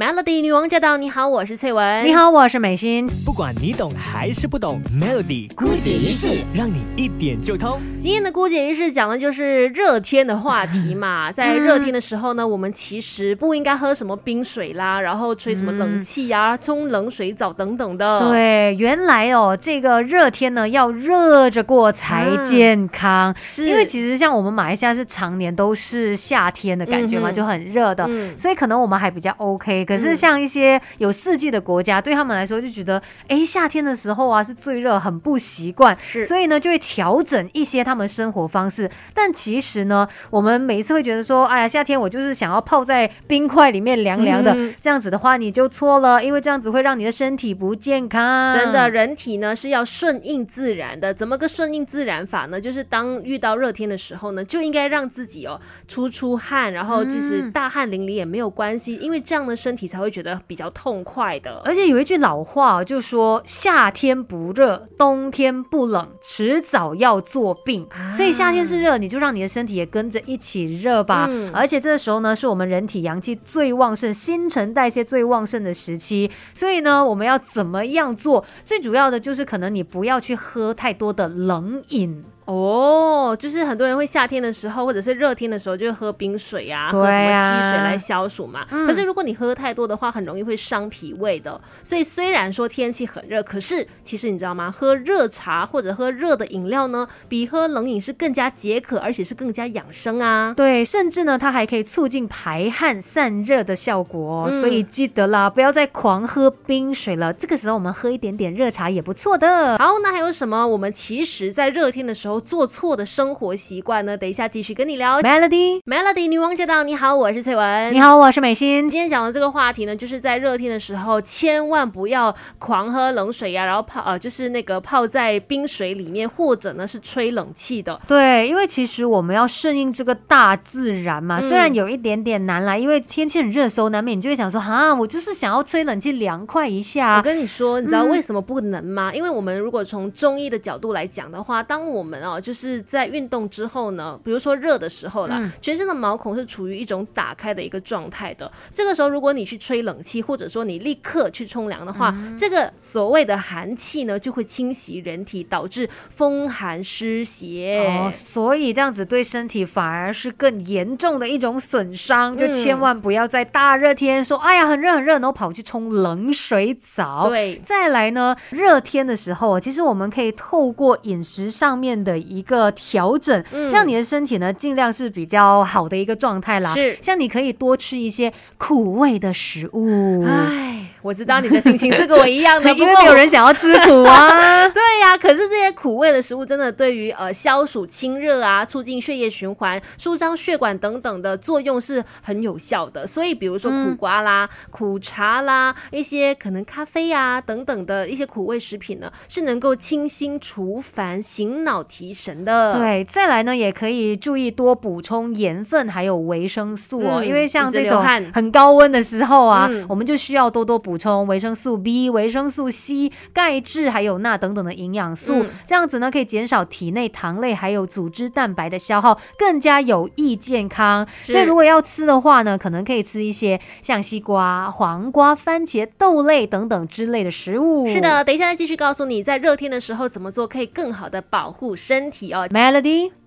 Melody 女王驾到！你好，我是翠文。你好，我是美心。不管你懂还是不懂，Melody 姑姐仪式让你一点就通。今天的姑姐仪式讲的就是热天的话题嘛。在热天的时候呢，我们其实不应该喝什么冰水啦，然后吹什么冷气呀，冲冷水澡等等的。对，原来哦，这个热天呢要热着过才健康。是因为其实像我们马来西亚是常年都是夏天的感觉嘛，嗯就很热的，嗯所以可能我们还比较 OK。可是像一些有四季的国家，对他们来说就觉得，哎，夏天的时候啊是最热，很不习惯。是所以呢，就会调整一些他们生活方式。但其实呢，我们每一次会觉得说，哎呀，夏天我就是想要泡在冰块里面凉凉的，嗯这样子的话你就错了，因为这样子会让你的身体不健康。真的，人体呢是要顺应自然的。怎么个顺应自然法呢？就是当遇到热天的时候呢，就应该让自己哦出出汗，然后即使嗯大汗淋漓也没有关系，因为这样的身体才会觉得比较痛快的。而且有一句老话哦就说夏天不热，冬天不冷，迟早要做病。啊所以夏天是热，你就让你的身体也跟着一起热吧。嗯而且这时候呢，是我们人体阳气最旺盛、新陈代谢最旺盛的时期。所以呢，我们要怎么样做？最主要的就是可能你不要去喝太多的冷饮。哦，就是很多人会夏天的时候或者是热天的时候就会喝冰水呀、喝什么啊汽水来消暑嘛。嗯可是如果你喝太多的话，很容易会伤脾胃的。所以虽然说天气很热，可是其实你知道吗？喝热茶或者喝热的饮料呢，比喝冷饮是更加解渴，而且是更加养生啊。对，甚至呢，它还可以促进排汗散热的效果、哦。嗯所以记得啦，不要再狂喝冰水了。这个时候我们喝一点点热茶也不错的。好，那还有什么我们其实在热天的时候做错的生活习惯呢？等一下继续跟你聊。Melody，Melody 女王驾到！你好，我是翠文。你好，我是美心。今天讲的这个话题呢，就是在热天的时候，千万不要狂喝冷水呀、然后泡呃，就是那个泡在冰水里面，或者呢是吹冷气的。对，因为其实我们要顺应这个大自然嘛，嗯虽然有一点点难啦，因为天气很热的时候，难免你就会想说，哈，我就是想要吹冷气凉快一下我。跟你说，你知道嗯为什么不能吗？因为我们如果从中医的角度来讲的话，当我们哦就是在运动之后呢，比如说热的时候啦，嗯全身的毛孔是处于一种打开的一个状态的。这个时候，如果你去吹冷气，或者说你立刻去冲凉的话，嗯这个所谓的寒气呢，就会侵袭人体，导致风寒湿邪。哦，所以这样子对身体反而是更严重的一种损伤，就嗯千万不要在大热天说，哎呀很热很热，然后跑去冲冷水澡。对，再来呢，热天的时候，其实我们可以透过饮食上面的一个调整，嗯让你的身体呢尽量是比较好的一个状态啦。是像你可以多吃一些苦味的食物。哎，我知道你的心情是跟我一样的，因为没有人想要吃苦啊。对呀、可是这些苦味的食物真的对于呃消暑清热啊、促进血液循环、舒张血管等等的作用是很有效的。所以比如说苦瓜啦、苦茶啦、一些可能咖啡啊等等的一些苦味食品呢，是能够清心除烦、醒脑提神的。。对，再来呢，也可以注意多补充盐分还有维生素哦，嗯因为像这种很高温的时候啊，嗯我们就需要多多补充维生素 B、维生素 C、钙质还有钠等等的营养素，嗯这样子呢可以减少体内糖类还有组织蛋白的消耗，更加有益健康。所以如果要吃的话呢，可能可以吃一些像西瓜、黄瓜、番茄、豆类等等之类的食物。是的，等一下再继续告诉你，在热天的时候怎么做可以更好的保护身体哦。，Melody。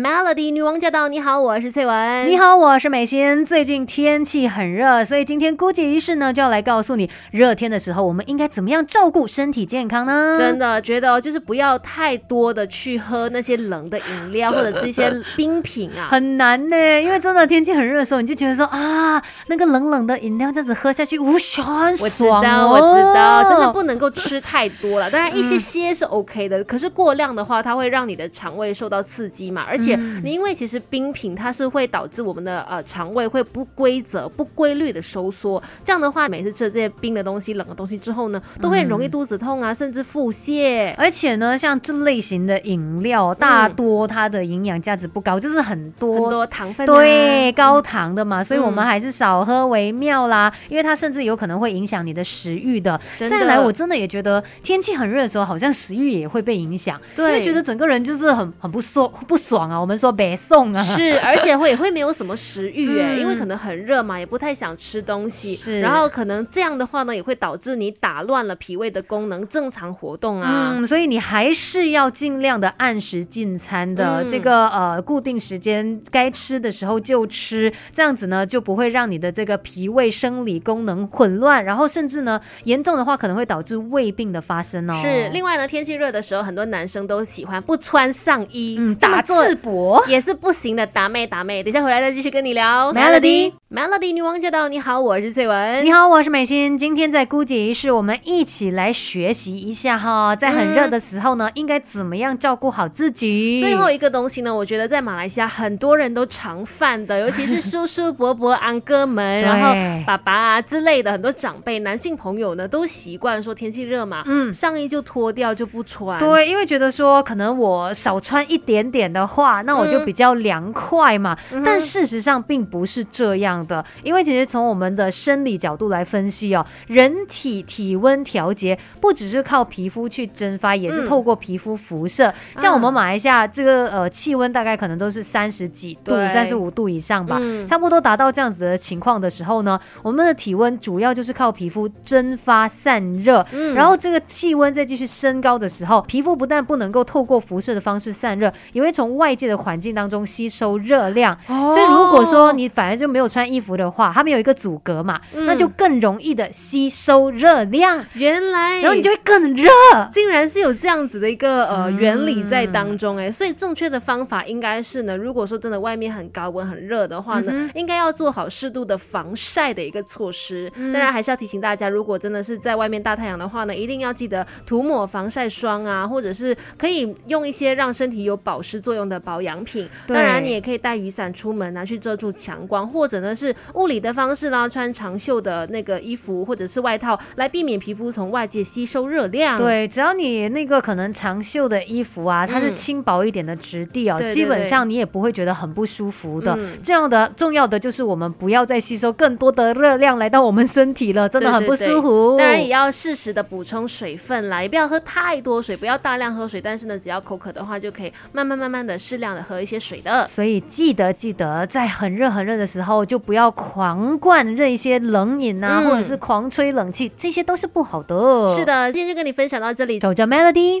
Melody 女王驾到！你好，我是翠文。你好，我是美心。最近天气很热，所以今天姑姐仪式呢就要来告诉你，热天的时候我们应该怎么样照顾身体健康呢？真的觉得哦就是不要太多的去喝那些冷的饮料 或者吃一些冰品啊。很难呢，因为真的天气很热的时候，你就觉得说啊，那个冷冷的饮料这样子喝下去，无很我知道，哦。我知道，真的不能够吃太多了。当然，一些些是 OK 的，可是过量的话，它会让你的肠胃受到刺激嘛。而且，你因为其实冰品它是会导致我们的呃肠胃会不规则、不规律的收缩。这样的话，每次吃这些冰的东西、冷的东西之后呢，都会很容易肚子痛啊，甚至腹泻。而且呢，像这类型的饮料，大多它的营养价值不高，就是很多很多糖分、啊，对，高糖的嘛，所以我们嗯还是少喝为妙啦，因为它甚至有可能会影响你的食欲的。的再来，我真的也觉得天气很热的时候，好像食欲也会被影响，因对为觉得整个人就是很很不爽不爽爽啊，我们说北宋啊，是，而且会也会没有什么食欲哎，嗯因为可能很热嘛，也不太想吃东西。是然后可能这样的话呢，也会导致你打乱了脾胃的功能，正常活动啊。嗯，所以你还是要尽量的按时进餐的，嗯这个呃固定时间该吃的时候就吃，这样子呢就不会让你的这个脾胃生理功能混乱，然后甚至呢严重的话可能会导致胃病的发生哦。是，另外呢，天气热的时候，很多男生都喜欢不穿上衣，嗯打这么做赤膊。也是不行的，达妹达妹。等一下回来再继续跟你聊。Melody Melody 女王驾到，你好，我是翠文。你好，我是美心。今天在姑姐仪式，我们一起来学习一下哈，在很热的时候呢，应该怎么样照顾好自己。最后一个东西呢，我觉得在马来西亚很多人都常犯的，尤其是叔叔伯伯、安哥们，然后爸爸啊之类的很多长辈、男性朋友呢，都习惯说天气热嘛，嗯上衣就脱掉就不穿。对，因为觉得说可能我少穿一点点的话，那我就比较凉快嘛。嗯但事实上并不是这样的，因为其实从我们的生理角度来分析哦，人体体温调节不只是靠皮肤去蒸发，也是嗯透过皮肤辐射。像我们马来西亚这个呃气温大概可能都是三十几度、三十五度以上吧。嗯。差不多达到这样子的情况的时候呢，我们的体温主要就是靠皮肤蒸发散热，嗯。然后这个气温再继续升高的时候，皮肤不但不能够透过辐射的方式散热，也会从外界的环境当中吸收热量。哦。所以如果说你反而就没有穿衣服的话，它没有一个阻隔嘛，嗯。那就更容易的吸收热量，原来，然后你就会更热。竟然是有这样子的一个呃嗯。原理在当中哎、所以正确的方法应该是呢，如果说真的外面很高温很热的话呢，嗯应该要做好适度的防晒的一个措施。嗯。当然还是要提醒大家，如果真的是在外面大太阳的话呢，一定要记得涂抹防晒霜啊，或者是可以用一些让身体有保湿作用的保养品。当然你也可以带雨伞出门拿，去遮住强光，或者呢是物理的方式呢，穿长袖的那个衣服或者是外套，来避免皮肤从外界吸收热量。对，只要你那个可能长袖的衣服啊，它是嗯轻薄一点的质地哦，对对基本上你也不会觉得很不舒服的。嗯这样的重要的就是我们不要再吸收更多的热量来到我们身体了，真的很不舒服。当然也要适时的补充水分啦，也不要喝太多水，不要大量喝水。但是呢，只要口渴的话，就可以慢慢慢慢的适量的喝一些水的。所以记得记得，在很热很热的时候，就不要狂灌热一些冷饮啊，嗯或者是狂吹冷气，这些都是不好的。是，的，今天就跟你分享到这里。守着 Melody。